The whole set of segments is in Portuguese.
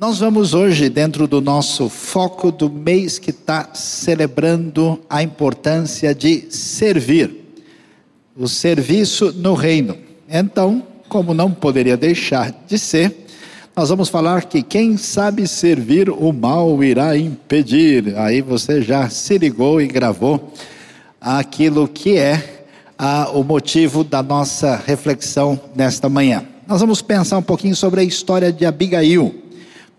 Nós vamos hoje, dentro do nosso foco do mês que está celebrando a importância de servir, o serviço no reino. Então, como não poderia deixar de ser, nós vamos falar que quem sabe servir, o mal irá impedir. Aí você já se ligou e gravou aquilo que é o motivo da nossa reflexão nesta manhã. Nós vamos pensar um pouquinho sobre a história de Abigail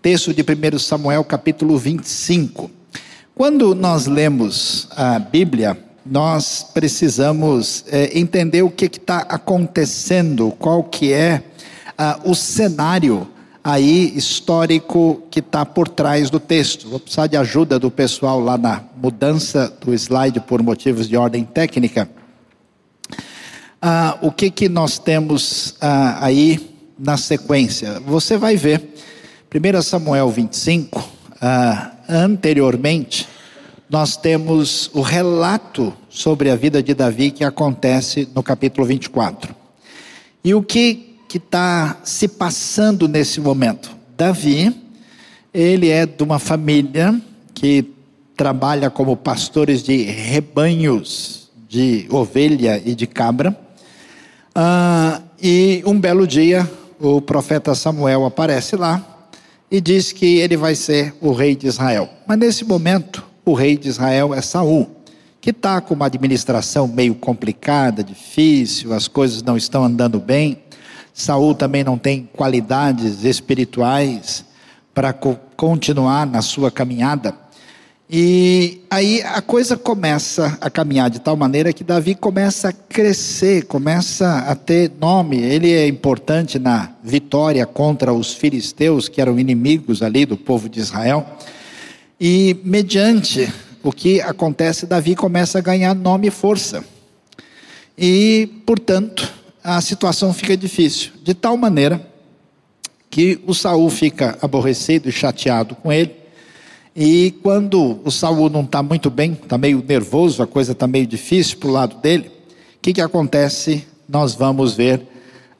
texto de 1 Samuel, capítulo 25. Quando nós lemos a Bíblia, nós precisamos é, entender o que está acontecendo, qual que é ah, o cenário aí histórico que está por trás do texto. Vou precisar de ajuda do pessoal lá na mudança do slide por motivos de ordem técnica. Ah, o que que nós temos ah, aí na sequência? Você vai ver 1 Samuel 25, ah, anteriormente, nós temos o relato sobre a vida de Davi que acontece no capítulo 24. E o que está se passando nesse momento? Davi, ele é de uma família que trabalha como pastores de rebanhos de ovelha e de cabra. Ah, e um belo dia, o profeta Samuel aparece lá e diz que ele vai ser o rei de Israel. Mas nesse momento, o rei de Israel é Saul, que está com uma administração meio complicada, difícil, as coisas não estão andando bem. Saul também não tem qualidades espirituais para co continuar na sua caminhada. E aí a coisa começa a caminhar de tal maneira que Davi começa a crescer, começa a ter nome. Ele é importante na vitória contra os filisteus, que eram inimigos ali do povo de Israel. E mediante o que acontece, Davi começa a ganhar nome e força. E, portanto, a situação fica difícil, de tal maneira que o Saul fica aborrecido e chateado com ele e quando o Saul não está muito bem, está meio nervoso, a coisa está meio difícil para o lado dele, o que, que acontece? Nós vamos ver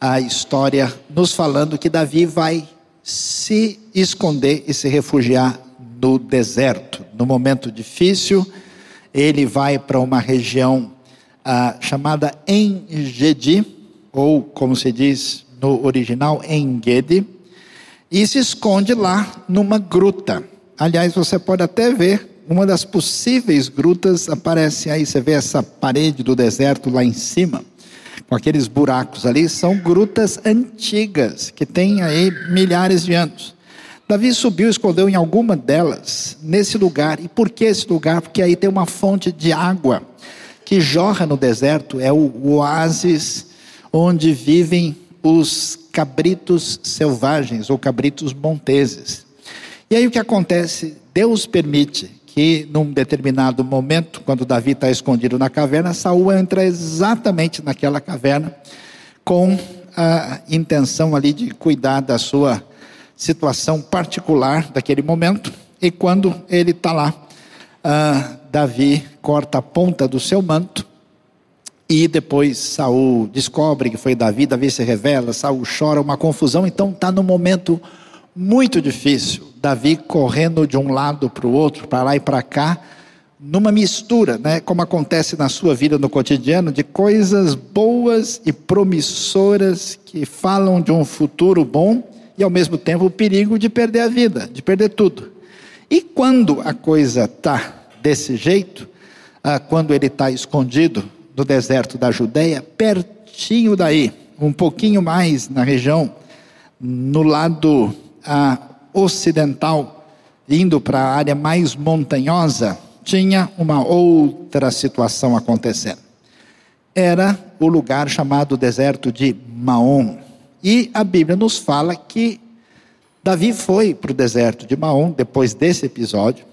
a história nos falando que Davi vai se esconder e se refugiar no deserto. No momento difícil, ele vai para uma região ah, chamada Engedi, ou como se diz no original, Engedi, e se esconde lá numa gruta. Aliás, você pode até ver uma das possíveis grutas aparece aí, você vê essa parede do deserto lá em cima, com aqueles buracos ali, são grutas antigas, que têm aí milhares de anos. Davi subiu e escondeu em alguma delas, nesse lugar. E por que esse lugar? Porque aí tem uma fonte de água que jorra no deserto, é o oásis onde vivem os cabritos selvagens ou cabritos monteses. E aí o que acontece? Deus permite que num determinado momento, quando Davi está escondido na caverna, Saul entra exatamente naquela caverna com a intenção ali de cuidar da sua situação particular daquele momento. E quando ele está lá, uh, Davi corta a ponta do seu manto e depois Saul descobre que foi Davi, Davi se revela, Saul chora, uma confusão, então está no momento muito difícil. Davi correndo de um lado para o outro, para lá e para cá, numa mistura, né, como acontece na sua vida no cotidiano, de coisas boas e promissoras que falam de um futuro bom e ao mesmo tempo o perigo de perder a vida, de perder tudo. E quando a coisa está desse jeito, ah, quando ele está escondido no deserto da Judéia, pertinho daí, um pouquinho mais na região, no lado a ocidental, indo para a área mais montanhosa, tinha uma outra situação acontecendo. Era o lugar chamado deserto de Maom. E a Bíblia nos fala que Davi foi para o deserto de Maom depois desse episódio.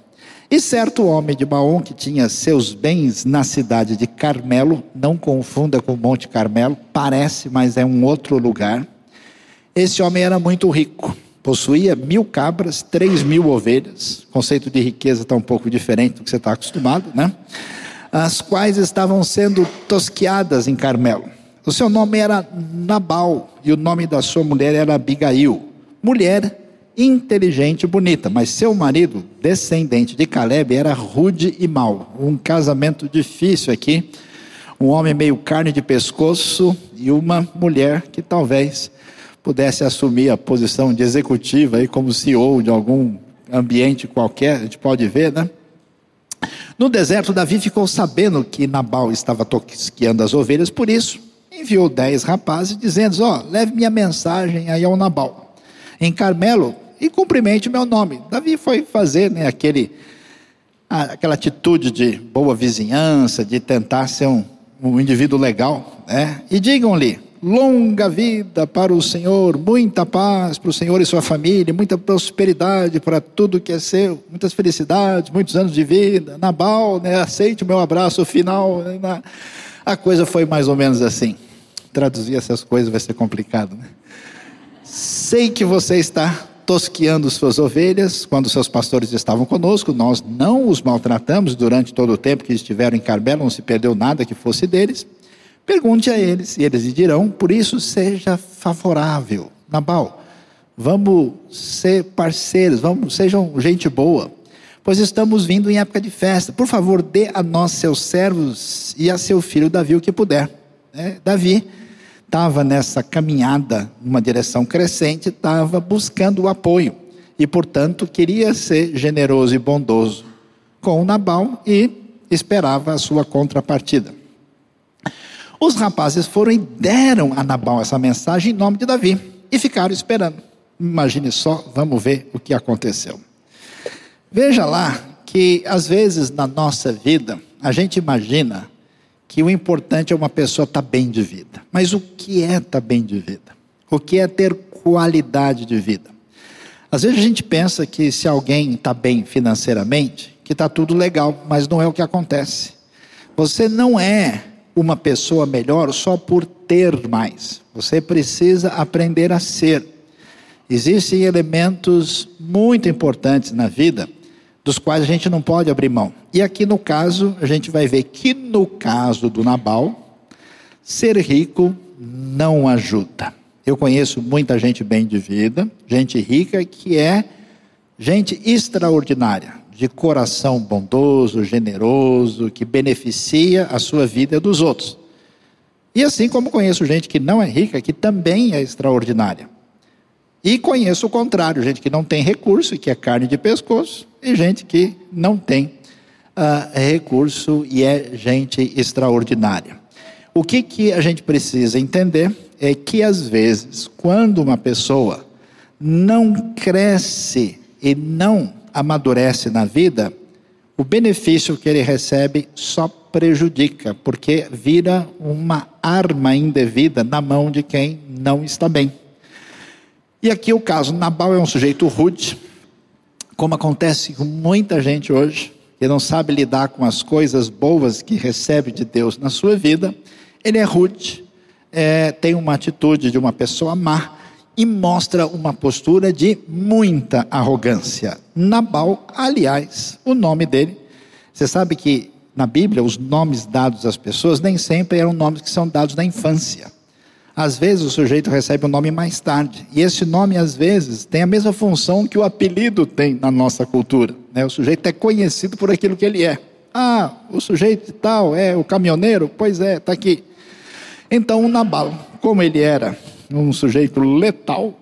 E certo homem de Maom, que tinha seus bens na cidade de Carmelo, não confunda com Monte Carmelo, parece, mas é um outro lugar. Esse homem era muito rico possuía mil cabras, três mil ovelhas, o conceito de riqueza está um pouco diferente do que você está acostumado, né? As quais estavam sendo tosqueadas em Carmelo. O seu nome era Nabal e o nome da sua mulher era Abigail, mulher inteligente e bonita, mas seu marido, descendente de Caleb, era rude e mau. Um casamento difícil aqui. Um homem meio carne de pescoço e uma mulher que talvez pudesse assumir a posição de executiva aí como CEO de algum ambiente qualquer, a gente pode ver, né? No deserto, Davi ficou sabendo que Nabal estava tosquiando as ovelhas, por isso enviou dez rapazes, dizendo: Ó, oh, leve minha mensagem aí ao Nabal, em Carmelo, e cumprimente meu nome. Davi foi fazer né, aquele, aquela atitude de boa vizinhança, de tentar ser um, um indivíduo legal, né? E digam-lhe: longa vida para o Senhor, muita paz para o Senhor e sua família, muita prosperidade para tudo que é seu, muitas felicidades, muitos anos de vida. Nabal, né, aceite o meu abraço final. Né, a coisa foi mais ou menos assim. Traduzir essas coisas vai ser complicado. Né? Sei que você está tosqueando suas ovelhas quando seus pastores estavam conosco. Nós não os maltratamos durante todo o tempo que estiveram em Carmelo, não se perdeu nada que fosse deles. Pergunte a eles, e eles lhe dirão, por isso seja favorável. Nabal, vamos ser parceiros, vamos, sejam gente boa, pois estamos vindo em época de festa. Por favor, dê a nós, seus servos, e a seu filho Davi o que puder. É, Davi estava nessa caminhada, numa direção crescente, estava buscando o apoio, e portanto queria ser generoso e bondoso com Nabal e esperava a sua contrapartida. Os rapazes foram e deram a Nabal essa mensagem em nome de Davi e ficaram esperando. Imagine só, vamos ver o que aconteceu. Veja lá que às vezes na nossa vida a gente imagina que o importante é uma pessoa estar tá bem de vida. Mas o que é estar tá bem de vida? O que é ter qualidade de vida? Às vezes a gente pensa que se alguém está bem financeiramente, que está tudo legal, mas não é o que acontece. Você não é uma pessoa melhor só por ter mais. Você precisa aprender a ser. Existem elementos muito importantes na vida dos quais a gente não pode abrir mão. E aqui no caso, a gente vai ver que no caso do Nabal, ser rico não ajuda. Eu conheço muita gente bem de vida, gente rica que é gente extraordinária de coração bondoso, generoso, que beneficia a sua vida e dos outros. E assim como conheço gente que não é rica, que também é extraordinária. E conheço o contrário, gente que não tem recurso e que é carne de pescoço, e gente que não tem uh, recurso e é gente extraordinária. O que, que a gente precisa entender é que, às vezes, quando uma pessoa não cresce e não amadurece na vida, o benefício que ele recebe só prejudica, porque vira uma arma indevida na mão de quem não está bem. E aqui o caso, Nabal é um sujeito rude, como acontece com muita gente hoje, que não sabe lidar com as coisas boas que recebe de Deus na sua vida, ele é rude, é, tem uma atitude de uma pessoa má, e mostra uma postura de muita arrogância. Nabal, aliás, o nome dele, você sabe que na Bíblia os nomes dados às pessoas nem sempre eram nomes que são dados na infância. Às vezes o sujeito recebe o um nome mais tarde, e esse nome às vezes tem a mesma função que o apelido tem na nossa cultura. Né? O sujeito é conhecido por aquilo que ele é. Ah, o sujeito tal é o caminhoneiro? Pois é, está aqui. Então o Nabal, como ele era um sujeito letal,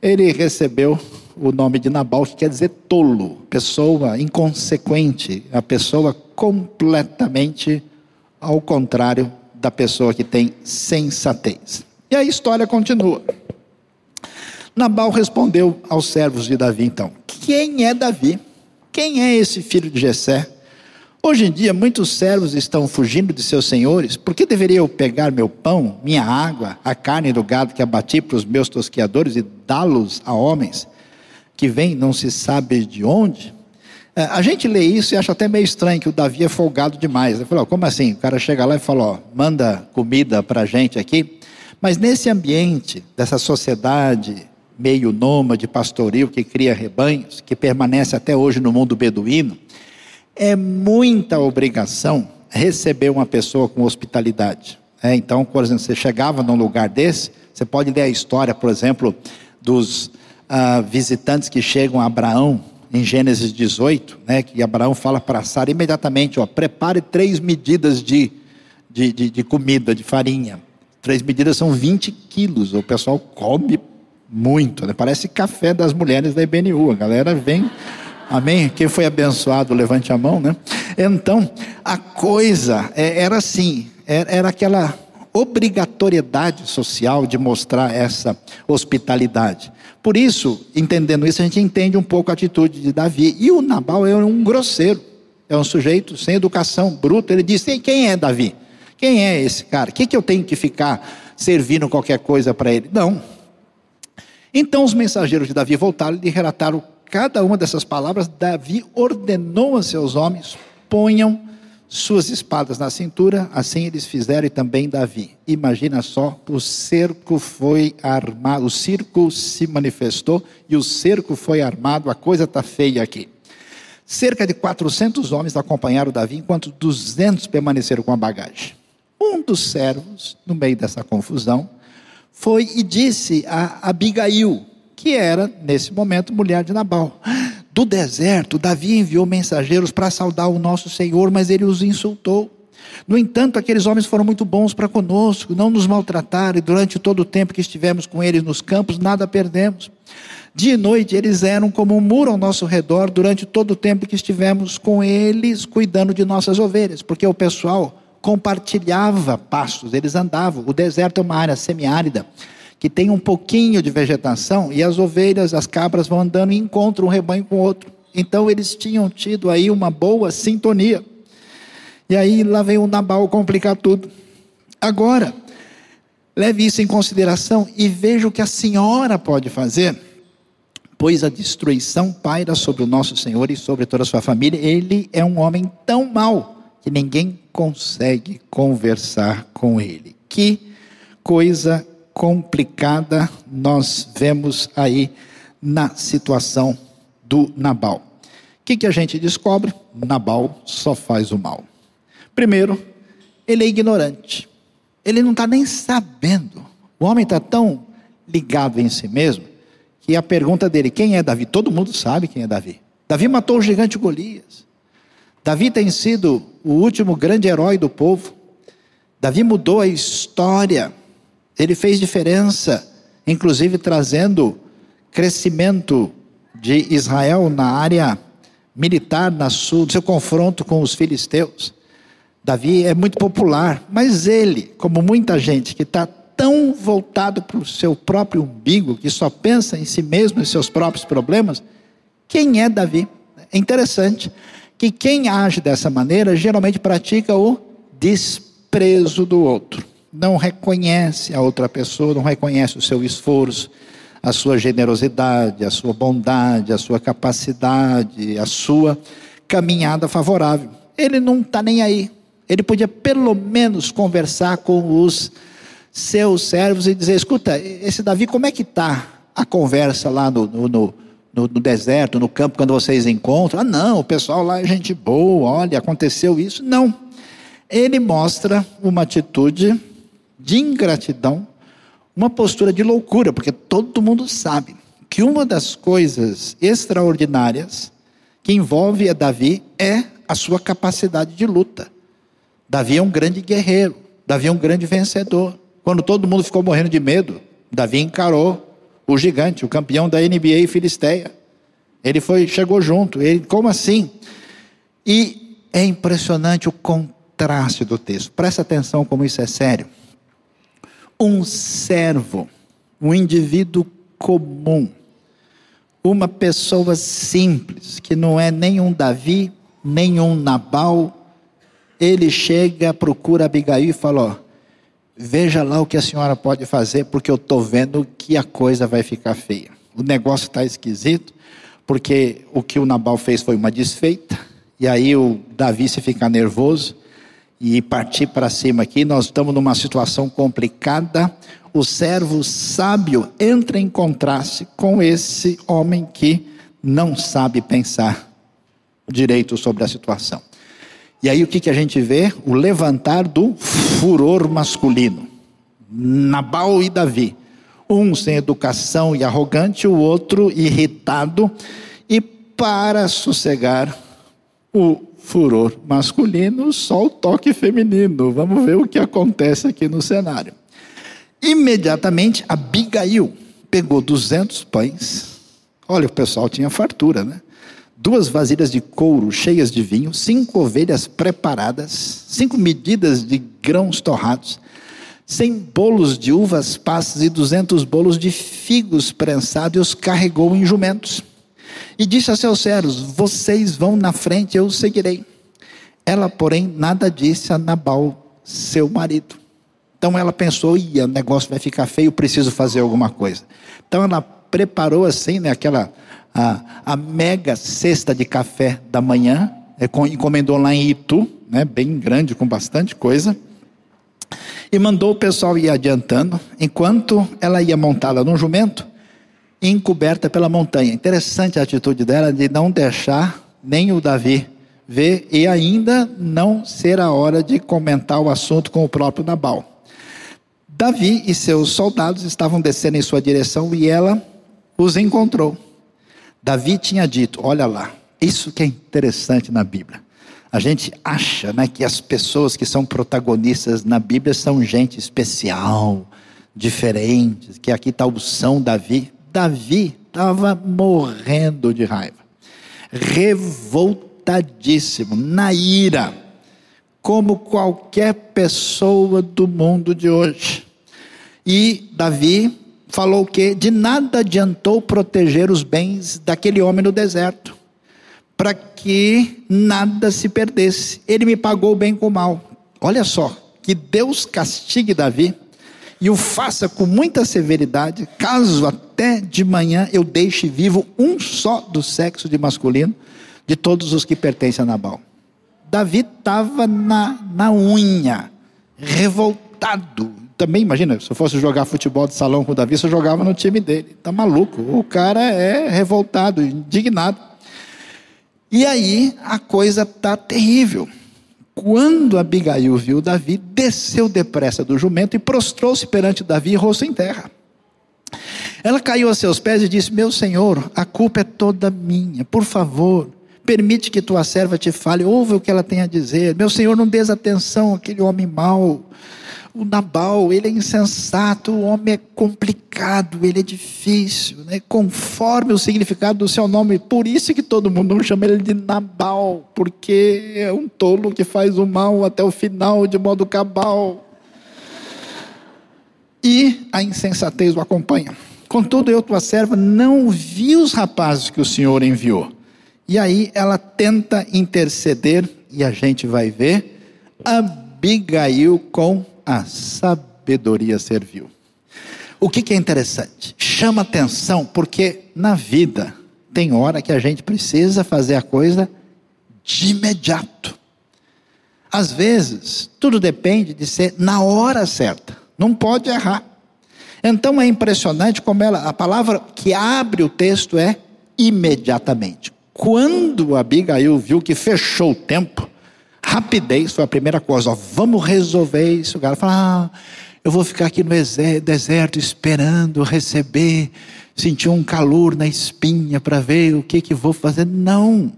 ele recebeu o nome de Nabal, que quer dizer tolo, pessoa inconsequente, a pessoa completamente ao contrário da pessoa que tem sensatez. E a história continua. Nabal respondeu aos servos de Davi, então: Quem é Davi? Quem é esse filho de Jessé? Hoje em dia, muitos servos estão fugindo de seus senhores. Por que deveria eu pegar meu pão, minha água, a carne do gado que abati para os meus tosqueadores e dá-los a homens que vêm não se sabe de onde? É, a gente lê isso e acha até meio estranho que o Davi é folgado demais. Ele falou, como assim? O cara chega lá e fala, ó, manda comida para a gente aqui. Mas nesse ambiente dessa sociedade meio nômade, pastoril, que cria rebanhos, que permanece até hoje no mundo beduíno, é muita obrigação receber uma pessoa com hospitalidade. É, então, por exemplo, você chegava num lugar desse, você pode ler a história, por exemplo, dos ah, visitantes que chegam a Abraão em Gênesis 18, né, que Abraão fala para Sara imediatamente: ó, prepare três medidas de, de, de, de comida, de farinha. Três medidas são 20 quilos. O pessoal come muito, né? parece café das mulheres da IBNU. A galera vem. Amém? Quem foi abençoado, levante a mão, né? Então, a coisa é, era assim: era aquela obrigatoriedade social de mostrar essa hospitalidade. Por isso, entendendo isso, a gente entende um pouco a atitude de Davi. E o Nabal é um grosseiro, é um sujeito sem educação, bruto. Ele disse: quem é Davi? Quem é esse cara? O que, que eu tenho que ficar servindo qualquer coisa para ele? Não. Então os mensageiros de Davi voltaram e relataram cada uma dessas palavras. Davi ordenou a seus homens: ponham suas espadas na cintura, assim eles fizeram e também Davi. Imagina só, o cerco foi armado, o circo se manifestou e o cerco foi armado, a coisa está feia aqui. Cerca de 400 homens acompanharam Davi, enquanto 200 permaneceram com a bagagem. Um dos servos, no meio dessa confusão, foi e disse a Abigail, que era, nesse momento, mulher de Nabal: do deserto, Davi enviou mensageiros para saudar o nosso Senhor, mas ele os insultou. No entanto, aqueles homens foram muito bons para conosco, não nos maltrataram, e durante todo o tempo que estivemos com eles nos campos, nada perdemos. Dia e noite eles eram como um muro ao nosso redor durante todo o tempo que estivemos com eles, cuidando de nossas ovelhas, porque o pessoal compartilhava pastos, eles andavam. O deserto é uma área semiárida que tem um pouquinho de vegetação e as ovelhas, as cabras vão andando e encontram um rebanho com outro. Então eles tinham tido aí uma boa sintonia. E aí lá vem o Nabal complicar tudo. Agora, leve isso em consideração e veja o que a senhora pode fazer, pois a destruição paira sobre o nosso Senhor e sobre toda a sua família. Ele é um homem tão mau que ninguém consegue conversar com ele. Que coisa complicada nós vemos aí na situação do Nabal. O que, que a gente descobre? Nabal só faz o mal. Primeiro, ele é ignorante. Ele não está nem sabendo. O homem está tão ligado em si mesmo que a pergunta dele: quem é Davi? Todo mundo sabe quem é Davi. Davi matou o gigante Golias. Davi tem sido o último grande herói do povo. Davi mudou a história ele fez diferença, inclusive trazendo crescimento de Israel na área militar, na sul, no seu confronto com os filisteus. Davi é muito popular, mas ele, como muita gente que está tão voltado para o seu próprio umbigo, que só pensa em si mesmo e seus próprios problemas, quem é Davi? É interessante que quem age dessa maneira geralmente pratica o desprezo do outro não reconhece a outra pessoa, não reconhece o seu esforço, a sua generosidade, a sua bondade, a sua capacidade, a sua caminhada favorável. Ele não está nem aí. Ele podia pelo menos conversar com os seus servos e dizer: escuta, esse Davi, como é que está a conversa lá no, no, no, no, deserto, no campo, quando vocês encontram? Ah, não, o pessoal lá é gente boa, olha, aconteceu isso. Não. Ele mostra uma atitude de ingratidão, uma postura de loucura, porque todo mundo sabe que uma das coisas extraordinárias que envolve a Davi é a sua capacidade de luta. Davi é um grande guerreiro, Davi é um grande vencedor. Quando todo mundo ficou morrendo de medo, Davi encarou o gigante, o campeão da NBA Filisteia. Ele foi, chegou junto. Ele, como assim? E é impressionante o contraste do texto. Presta atenção como isso é sério um servo, um indivíduo comum, uma pessoa simples, que não é nenhum Davi, nenhum Nabal, ele chega, procura Abigail e fala: ó, veja lá o que a senhora pode fazer, porque eu estou vendo que a coisa vai ficar feia. O negócio está esquisito, porque o que o Nabal fez foi uma desfeita, e aí o Davi se fica nervoso, e partir para cima aqui, nós estamos numa situação complicada. O servo sábio entra em contraste com esse homem que não sabe pensar direito sobre a situação. E aí o que, que a gente vê? O levantar do furor masculino. Nabal e Davi. um sem educação e arrogante, o outro irritado, e para sossegar o furor masculino, só o toque feminino. Vamos ver o que acontece aqui no cenário. Imediatamente, Abigail pegou 200 pães. Olha, o pessoal tinha fartura, né? Duas vasilhas de couro cheias de vinho, cinco ovelhas preparadas, cinco medidas de grãos torrados, cem bolos de uvas passas e duzentos bolos de figos prensados, e os carregou em jumentos. E disse a seus servos: Vocês vão na frente, eu seguirei. Ela, porém, nada disse a Nabal, seu marido. Então ela pensou: Ia, o negócio vai ficar feio, preciso fazer alguma coisa. Então ela preparou assim, né, aquela a, a mega cesta de café da manhã, é, encomendou lá em Itu, né, bem grande, com bastante coisa, e mandou o pessoal ir adiantando, enquanto ela ia montada num jumento, encoberta pela montanha. Interessante a atitude dela de não deixar nem o Davi ver e ainda não ser a hora de comentar o assunto com o próprio Nabal. Davi e seus soldados estavam descendo em sua direção e ela os encontrou. Davi tinha dito: Olha lá, isso que é interessante na Bíblia. A gente acha né, que as pessoas que são protagonistas na Bíblia são gente especial, diferente, que aqui está o São Davi. Davi estava morrendo de raiva, revoltadíssimo, na ira, como qualquer pessoa do mundo de hoje. E Davi falou que de nada adiantou proteger os bens daquele homem no deserto, para que nada se perdesse. Ele me pagou bem com mal. Olha só, que Deus castigue Davi e o faça com muita severidade, caso até de manhã eu deixe vivo um só do sexo de masculino de todos os que pertencem a Nabal. Davi estava na, na unha, revoltado, também, imagina, se eu fosse jogar futebol de salão com o Davi, eu jogava no time dele. Tá maluco. O cara é revoltado, indignado. E aí a coisa tá terrível. Quando Abigail viu Davi, desceu depressa do jumento e prostrou-se perante Davi, rosto em terra. Ela caiu a seus pés e disse: Meu senhor, a culpa é toda minha. Por favor, permite que tua serva te fale, ouve o que ela tem a dizer. Meu senhor, não des atenção àquele homem mau o Nabal, ele é insensato, o homem é complicado, ele é difícil, né? conforme o significado do seu nome. Por isso que todo mundo chama ele de Nabal, porque é um tolo que faz o mal até o final de modo cabal. E a insensatez o acompanha. Contudo, eu, tua serva, não vi os rapazes que o Senhor enviou. E aí ela tenta interceder, e a gente vai ver Abigail com a sabedoria serviu. O que, que é interessante? Chama atenção porque na vida tem hora que a gente precisa fazer a coisa de imediato. Às vezes, tudo depende de ser na hora certa. Não pode errar. Então é impressionante como ela, a palavra que abre o texto é imediatamente. Quando Abigail viu que fechou o tempo, Rapidez foi a primeira coisa. Ó, vamos resolver isso. O cara fala: ah, eu vou ficar aqui no deserto esperando receber, sentir um calor na espinha para ver o que que vou fazer. Não.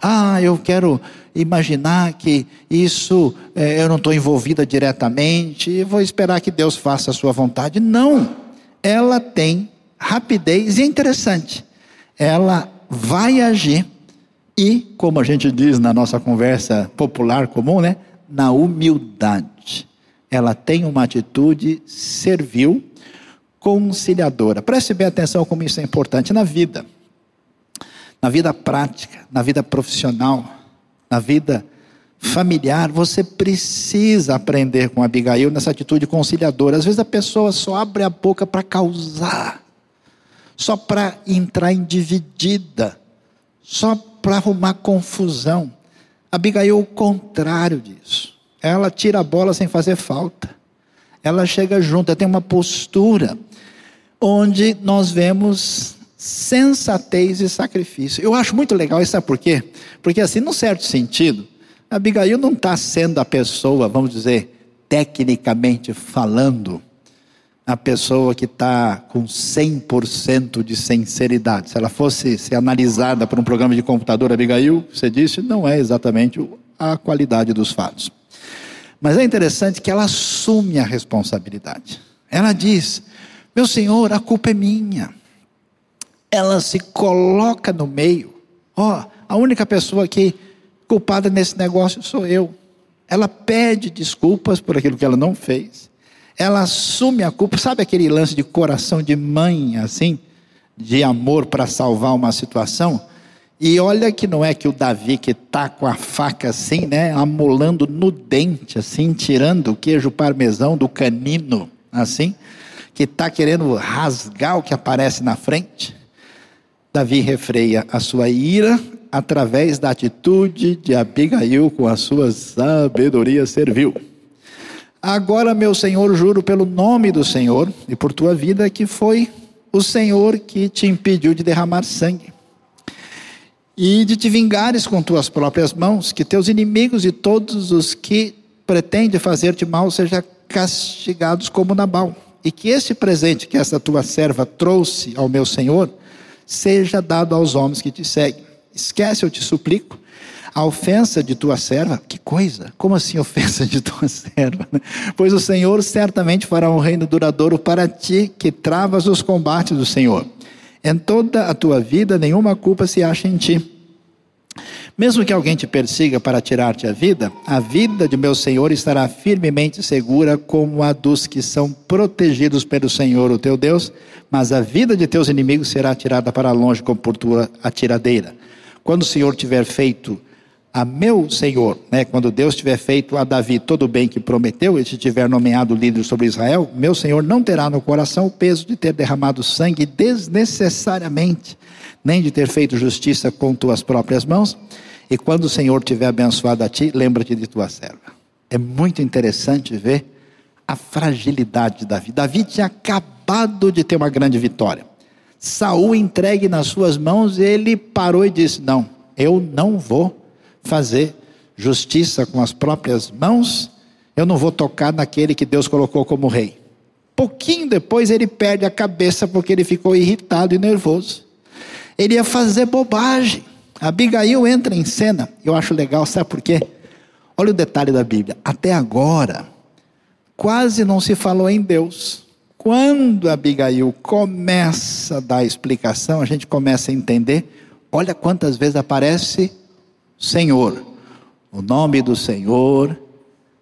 Ah, eu quero imaginar que isso é, eu não estou envolvida diretamente e vou esperar que Deus faça a sua vontade. Não. Ela tem rapidez e é interessante. Ela vai agir e, como a gente diz na nossa conversa popular comum, né? Na humildade. Ela tem uma atitude servil, conciliadora. Preste bem atenção como isso é importante na vida. Na vida prática, na vida profissional, na vida familiar, você precisa aprender com Abigail nessa atitude conciliadora. Às vezes a pessoa só abre a boca para causar, só para entrar em dividida, só para arrumar confusão. Abigail o contrário disso. Ela tira a bola sem fazer falta. Ela chega junto, ela tem uma postura onde nós vemos sensatez e sacrifício. Eu acho muito legal isso, sabe por quê? Porque assim, num certo sentido, Abigail não está sendo a pessoa, vamos dizer, tecnicamente falando, na pessoa que está com 100% de sinceridade. Se ela fosse ser analisada por um programa de computador, Abigail, você disse, não é exatamente a qualidade dos fatos. Mas é interessante que ela assume a responsabilidade. Ela diz: Meu senhor, a culpa é minha. Ela se coloca no meio. Ó, oh, a única pessoa que culpada nesse negócio sou eu. Ela pede desculpas por aquilo que ela não fez. Ela assume a culpa. Sabe aquele lance de coração de mãe, assim, de amor para salvar uma situação? E olha que não é que o Davi que está com a faca assim, né, amolando no dente, assim, tirando o queijo parmesão do canino, assim, que está querendo rasgar o que aparece na frente. Davi refreia a sua ira através da atitude de Abigail com a sua sabedoria servil. Agora, meu Senhor, juro pelo nome do Senhor e por tua vida que foi o Senhor que te impediu de derramar sangue e de te vingares com tuas próprias mãos, que teus inimigos e todos os que pretendem fazer-te mal sejam castigados como Nabal, e que esse presente que essa tua serva trouxe ao meu senhor seja dado aos homens que te seguem. Esquece, eu te suplico, a ofensa de tua serva. Que coisa! Como assim ofensa de tua serva? Pois o Senhor certamente fará um reino duradouro para ti, que travas os combates do Senhor. Em toda a tua vida, nenhuma culpa se acha em ti. Mesmo que alguém te persiga para tirar-te a vida, a vida de meu Senhor estará firmemente segura como a dos que são protegidos pelo Senhor, o teu Deus, mas a vida de teus inimigos será tirada para longe como por tua atiradeira. Quando o Senhor tiver feito a meu Senhor, né, quando Deus tiver feito a Davi todo o bem que prometeu e te tiver nomeado líder sobre Israel, meu Senhor não terá no coração o peso de ter derramado sangue desnecessariamente, nem de ter feito justiça com tuas próprias mãos. E quando o Senhor tiver abençoado a ti, lembra-te de tua serva. É muito interessante ver a fragilidade de Davi. Davi tinha acabado de ter uma grande vitória. Saul entregue nas suas mãos, ele parou e disse: Não, eu não vou fazer justiça com as próprias mãos, eu não vou tocar naquele que Deus colocou como rei. Pouquinho depois ele perde a cabeça porque ele ficou irritado e nervoso. Ele ia fazer bobagem. Abigail entra em cena. Eu acho legal, sabe por quê? Olha o detalhe da Bíblia. Até agora, quase não se falou em Deus. Quando Abigail começa a dar explicação, a gente começa a entender. Olha quantas vezes aparece Senhor, o nome do Senhor,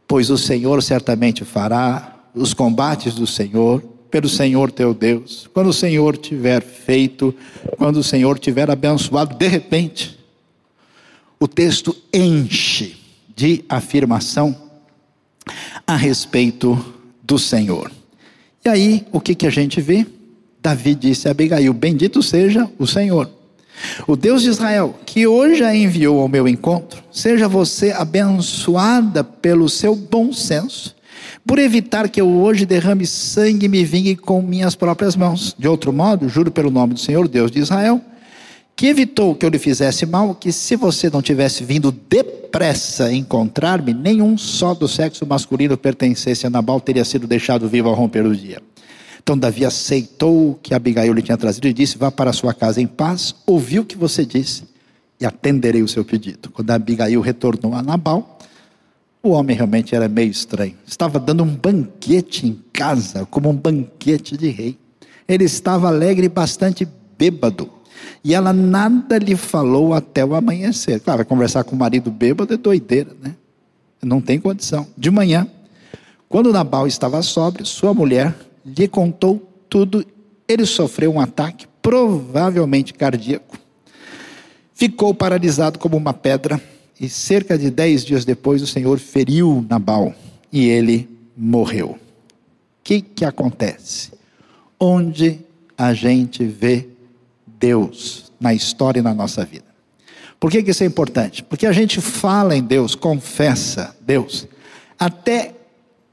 pois o Senhor certamente fará os combates do Senhor, pelo Senhor teu Deus. Quando o Senhor tiver feito, quando o Senhor tiver abençoado, de repente, o texto enche de afirmação a respeito do Senhor. E aí, o que, que a gente vê? Davi disse a Abigail: Bendito seja o Senhor o Deus de Israel, que hoje a enviou ao meu encontro, seja você abençoada pelo seu bom senso, por evitar que eu hoje derrame sangue e me vingue com minhas próprias mãos. De outro modo, juro pelo nome do Senhor, Deus de Israel, que evitou que eu lhe fizesse mal, que se você não tivesse vindo depressa encontrar-me, nenhum só do sexo masculino pertencesse a Nabal teria sido deixado vivo ao romper o dia. Então Davi aceitou o que Abigail lhe tinha trazido e disse: Vá para a sua casa em paz, ouvi o que você disse e atenderei o seu pedido. Quando Abigail retornou a Nabal, o homem realmente era meio estranho. Estava dando um banquete em casa, como um banquete de rei. Ele estava alegre e bastante bêbado. E ela nada lhe falou até o amanhecer. Claro, conversar com o marido bêbado é doideira, né? Não tem condição. De manhã, quando Nabal estava sóbrio, sua mulher lhe contou tudo. Ele sofreu um ataque, provavelmente cardíaco. Ficou paralisado como uma pedra. E cerca de dez dias depois, o Senhor feriu Nabal e ele morreu. O que, que acontece? Onde a gente vê Deus na história e na nossa vida. Por que, que isso é importante? Porque a gente fala em Deus, confessa Deus, até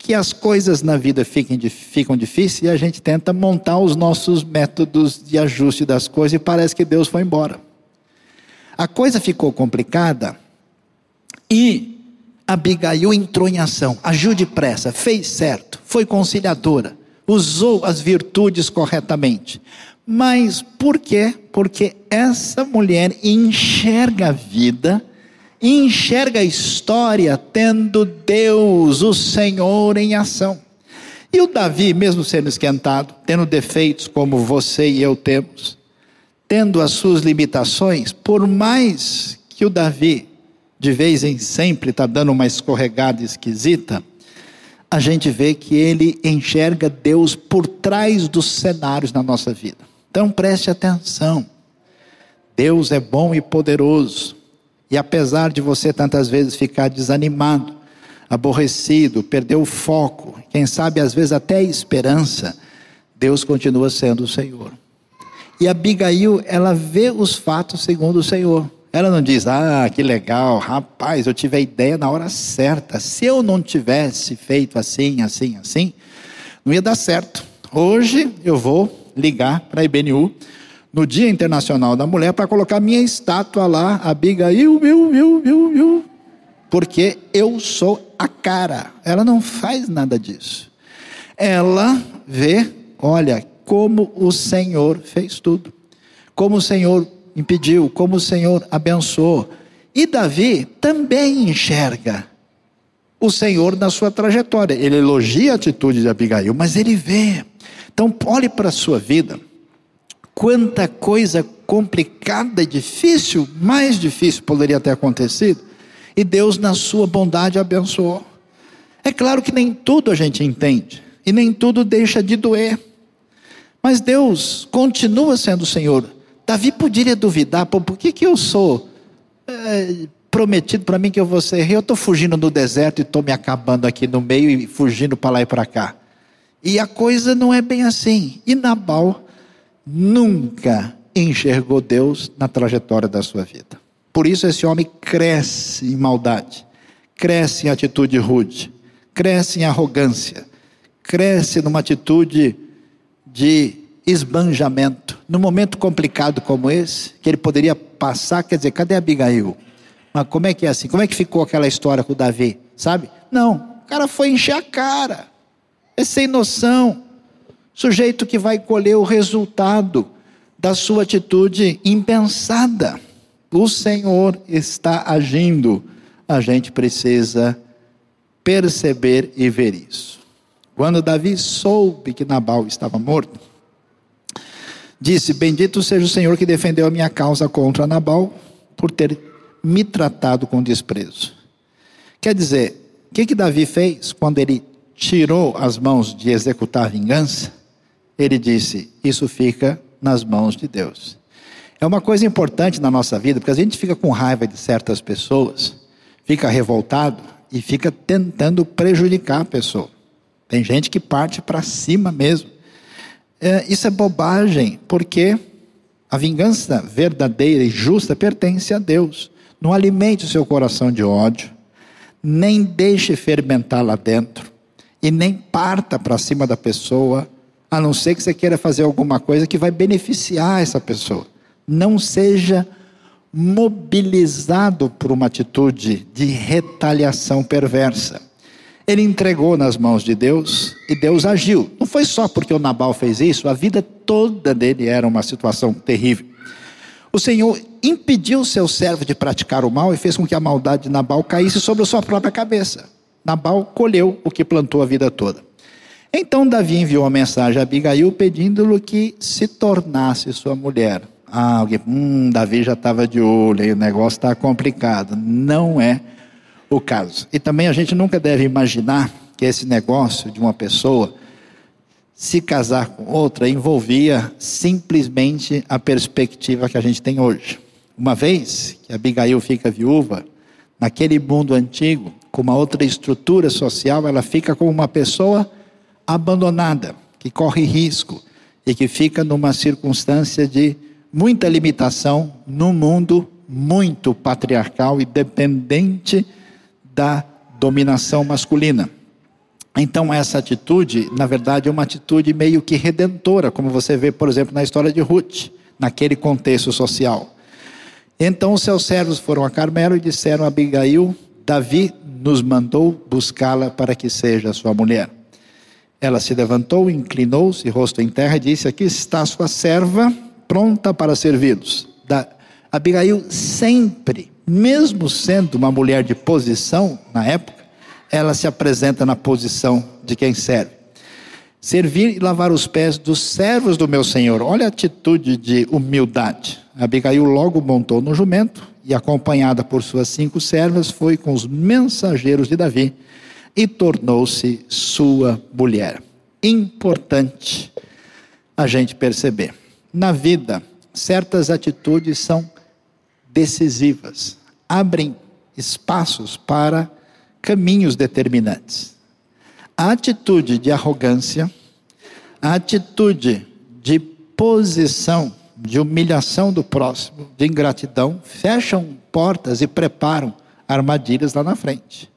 que as coisas na vida fiquem, ficam difíceis e a gente tenta montar os nossos métodos de ajuste das coisas e parece que Deus foi embora. A coisa ficou complicada e Abigail entrou em ação, agiu depressa, fez certo, foi conciliadora, usou as virtudes corretamente. Mas por quê? Porque essa mulher enxerga a vida, enxerga a história tendo Deus, o Senhor, em ação. E o Davi, mesmo sendo esquentado, tendo defeitos como você e eu temos, tendo as suas limitações, por mais que o Davi, de vez em sempre, está dando uma escorregada esquisita, a gente vê que ele enxerga Deus por trás dos cenários na nossa vida. Então preste atenção. Deus é bom e poderoso. E apesar de você tantas vezes ficar desanimado, aborrecido, perder o foco, quem sabe às vezes até a esperança, Deus continua sendo o Senhor. E Abigail, ela vê os fatos segundo o Senhor. Ela não diz, ah, que legal, rapaz, eu tive a ideia na hora certa. Se eu não tivesse feito assim, assim, assim, não ia dar certo. Hoje eu vou ligar para a IBNU no Dia Internacional da Mulher para colocar minha estátua lá, Abigail, viu, viu, viu, viu, porque eu sou a cara. Ela não faz nada disso. Ela vê, olha, como o Senhor fez tudo, como o Senhor impediu, como o Senhor abençoou. E Davi também enxerga o Senhor na sua trajetória. Ele elogia a atitude de Abigail, mas ele vê. Então, olhe para a sua vida. Quanta coisa complicada e difícil, mais difícil poderia ter acontecido, e Deus, na sua bondade, abençoou. É claro que nem tudo a gente entende, e nem tudo deixa de doer, mas Deus continua sendo o Senhor. Davi poderia duvidar, por que, que eu sou é, prometido para mim que eu vou ser rei? Eu estou fugindo no deserto e estou me acabando aqui no meio e fugindo para lá e para cá. E a coisa não é bem assim. E Nabal nunca enxergou Deus na trajetória da sua vida. Por isso esse homem cresce em maldade, cresce em atitude rude, cresce em arrogância, cresce numa atitude de esbanjamento. Num momento complicado como esse, que ele poderia passar, quer dizer, cadê Abigail? Mas como é que é assim? Como é que ficou aquela história com o Davi? Sabe? Não, o cara foi encher a cara. É sem noção. Sujeito que vai colher o resultado da sua atitude impensada. O Senhor está agindo. A gente precisa perceber e ver isso. Quando Davi soube que Nabal estava morto, disse: Bendito seja o Senhor que defendeu a minha causa contra Nabal por ter me tratado com desprezo. Quer dizer, o que, que Davi fez quando ele tirou as mãos de executar vingança? Ele disse: Isso fica nas mãos de Deus. É uma coisa importante na nossa vida, porque a gente fica com raiva de certas pessoas, fica revoltado e fica tentando prejudicar a pessoa. Tem gente que parte para cima mesmo. É, isso é bobagem, porque a vingança verdadeira e justa pertence a Deus. Não alimente o seu coração de ódio, nem deixe fermentar lá dentro, e nem parta para cima da pessoa, a não ser que você queira fazer alguma coisa que vai beneficiar essa pessoa. Não seja mobilizado por uma atitude de retaliação perversa. Ele entregou nas mãos de Deus e Deus agiu. Não foi só porque o Nabal fez isso, a vida toda dele era uma situação terrível. O Senhor impediu seu servo de praticar o mal e fez com que a maldade de Nabal caísse sobre a sua própria cabeça. Nabal colheu o que plantou a vida toda. Então Davi enviou uma mensagem a Abigail pedindo-lhe que se tornasse sua mulher. Ah, alguém, hum, Davi já estava de olho, o negócio está complicado. Não é o caso. E também a gente nunca deve imaginar que esse negócio de uma pessoa se casar com outra envolvia simplesmente a perspectiva que a gente tem hoje. Uma vez que Abigail fica viúva, naquele mundo antigo, com uma outra estrutura social, ela fica como uma pessoa abandonada, que corre risco e que fica numa circunstância de muita limitação num mundo muito patriarcal e dependente da dominação masculina. Então, essa atitude, na verdade, é uma atitude meio que redentora, como você vê, por exemplo, na história de Ruth, naquele contexto social. Então, os seus servos foram a Carmelo e disseram a Abigail: Davi nos mandou buscá-la para que seja sua mulher. Ela se levantou, inclinou-se, rosto em terra, e disse: Aqui está sua serva, pronta para servi-los. Abigail sempre, mesmo sendo uma mulher de posição na época, ela se apresenta na posição de quem serve. Servir e lavar os pés dos servos do meu senhor. Olha a atitude de humildade. Abigail logo montou no jumento e, acompanhada por suas cinco servas, foi com os mensageiros de Davi e tornou-se sua mulher. Importante a gente perceber. Na vida, certas atitudes são decisivas, abrem espaços para caminhos determinantes. A atitude de arrogância, a atitude de posição, de humilhação do próximo, de ingratidão, fecham portas e preparam armadilhas lá na frente.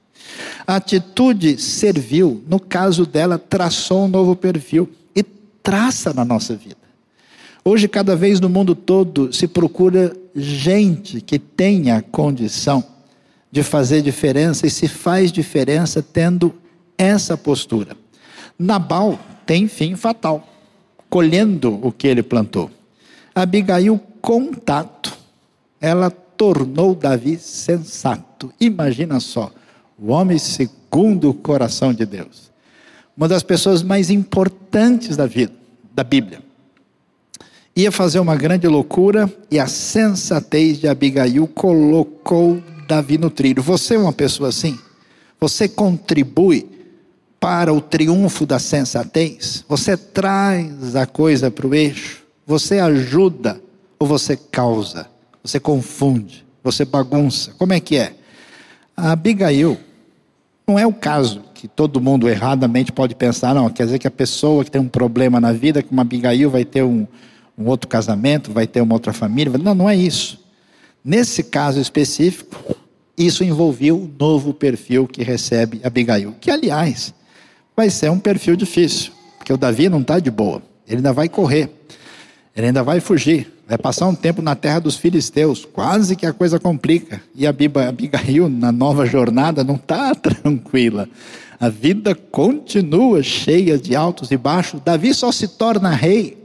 A atitude servil, no caso dela, traçou um novo perfil e traça na nossa vida. Hoje, cada vez no mundo todo, se procura gente que tenha condição de fazer diferença e se faz diferença tendo essa postura. Nabal tem fim fatal, colhendo o que ele plantou. Abigail, contato, ela tornou Davi sensato. Imagina só, o homem segundo o coração de Deus. Uma das pessoas mais importantes da vida, da Bíblia. Ia fazer uma grande loucura e a sensatez de Abigail colocou Davi no trilho. Você é uma pessoa assim? Você contribui para o triunfo da sensatez? Você traz a coisa para o eixo? Você ajuda ou você causa? Você confunde? Você bagunça? Como é que é? A Abigail não é o caso que todo mundo erradamente pode pensar, não, quer dizer que a pessoa que tem um problema na vida, que uma Abigail vai ter um, um outro casamento, vai ter uma outra família. Não, não é isso. Nesse caso específico, isso envolveu o novo perfil que recebe Abigail, que aliás vai ser um perfil difícil, porque o Davi não está de boa, ele ainda vai correr, ele ainda vai fugir, vai passar um tempo na terra dos filisteus, quase que a coisa complica. E a Abigail, na nova jornada, não está tranquila. A vida continua cheia de altos e baixos. Davi só se torna rei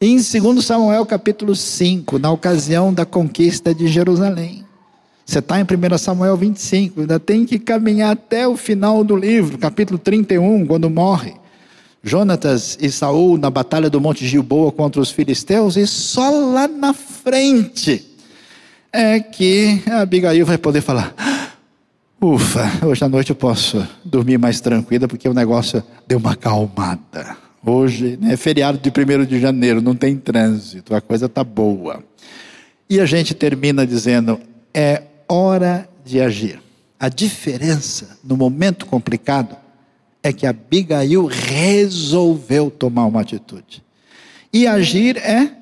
em 2 Samuel capítulo 5, na ocasião da conquista de Jerusalém. Você está em 1 Samuel 25, ainda tem que caminhar até o final do livro, capítulo 31, quando morre. Jonatas e Saul na batalha do Monte Gilboa contra os filisteus, e só lá na frente é que a Abigail vai poder falar: Ufa, hoje à noite eu posso dormir mais tranquila porque o negócio deu uma acalmada. Hoje né, é feriado de 1 de janeiro, não tem trânsito, a coisa está boa. E a gente termina dizendo: é hora de agir. A diferença no momento complicado é que Abigail resolveu tomar uma atitude. E agir é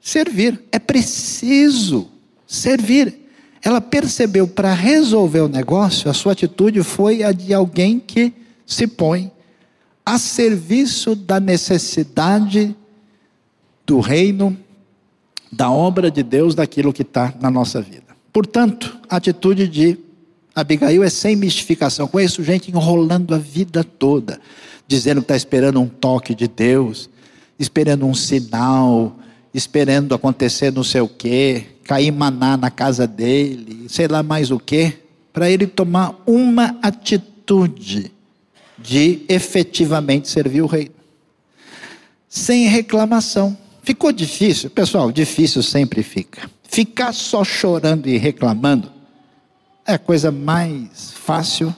servir, é preciso servir. Ela percebeu para resolver o negócio, a sua atitude foi a de alguém que se põe a serviço da necessidade do reino, da obra de Deus, daquilo que está na nossa vida. Portanto, atitude de Abigail é sem mistificação. Conheço gente enrolando a vida toda, dizendo que está esperando um toque de Deus, esperando um sinal, esperando acontecer não sei o quê, cair maná na casa dele, sei lá mais o quê, para ele tomar uma atitude de efetivamente servir o rei. Sem reclamação. Ficou difícil? Pessoal, difícil sempre fica. Ficar só chorando e reclamando é a coisa mais fácil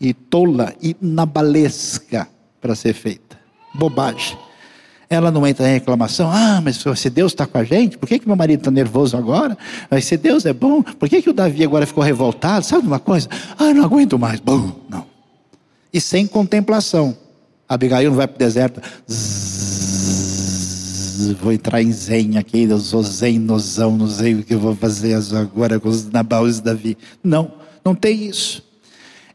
e tola e nabalesca para ser feita. Bobagem. Ela não entra em reclamação. Ah, mas se Deus está com a gente, por que, que meu marido está nervoso agora? Mas se Deus é bom, por que, que o Davi agora ficou revoltado? Sabe uma coisa? Ah, não aguento mais. Bom, não. E sem contemplação. Abigail não vai para o deserto. Zzz, vou entrar em zen aqui, eu sou zen, nozão, não sei o que eu vou fazer agora com os Nabaus e Davi. Não, não tem isso.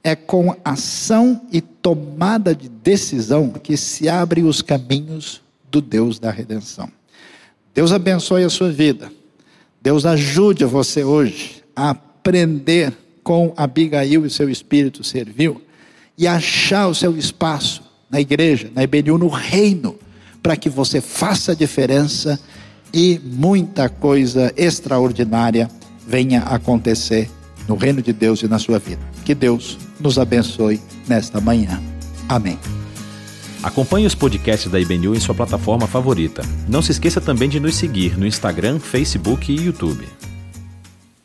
É com ação e tomada de decisão que se abrem os caminhos do Deus da redenção. Deus abençoe a sua vida. Deus ajude você hoje a aprender com Abigail e seu espírito servil e achar o seu espaço na igreja, na IBNU, no reino, para que você faça diferença e muita coisa extraordinária venha acontecer no reino de Deus e na sua vida. Que Deus nos abençoe nesta manhã. Amém. Acompanhe os podcasts da IBNU em sua plataforma favorita. Não se esqueça também de nos seguir no Instagram, Facebook e YouTube.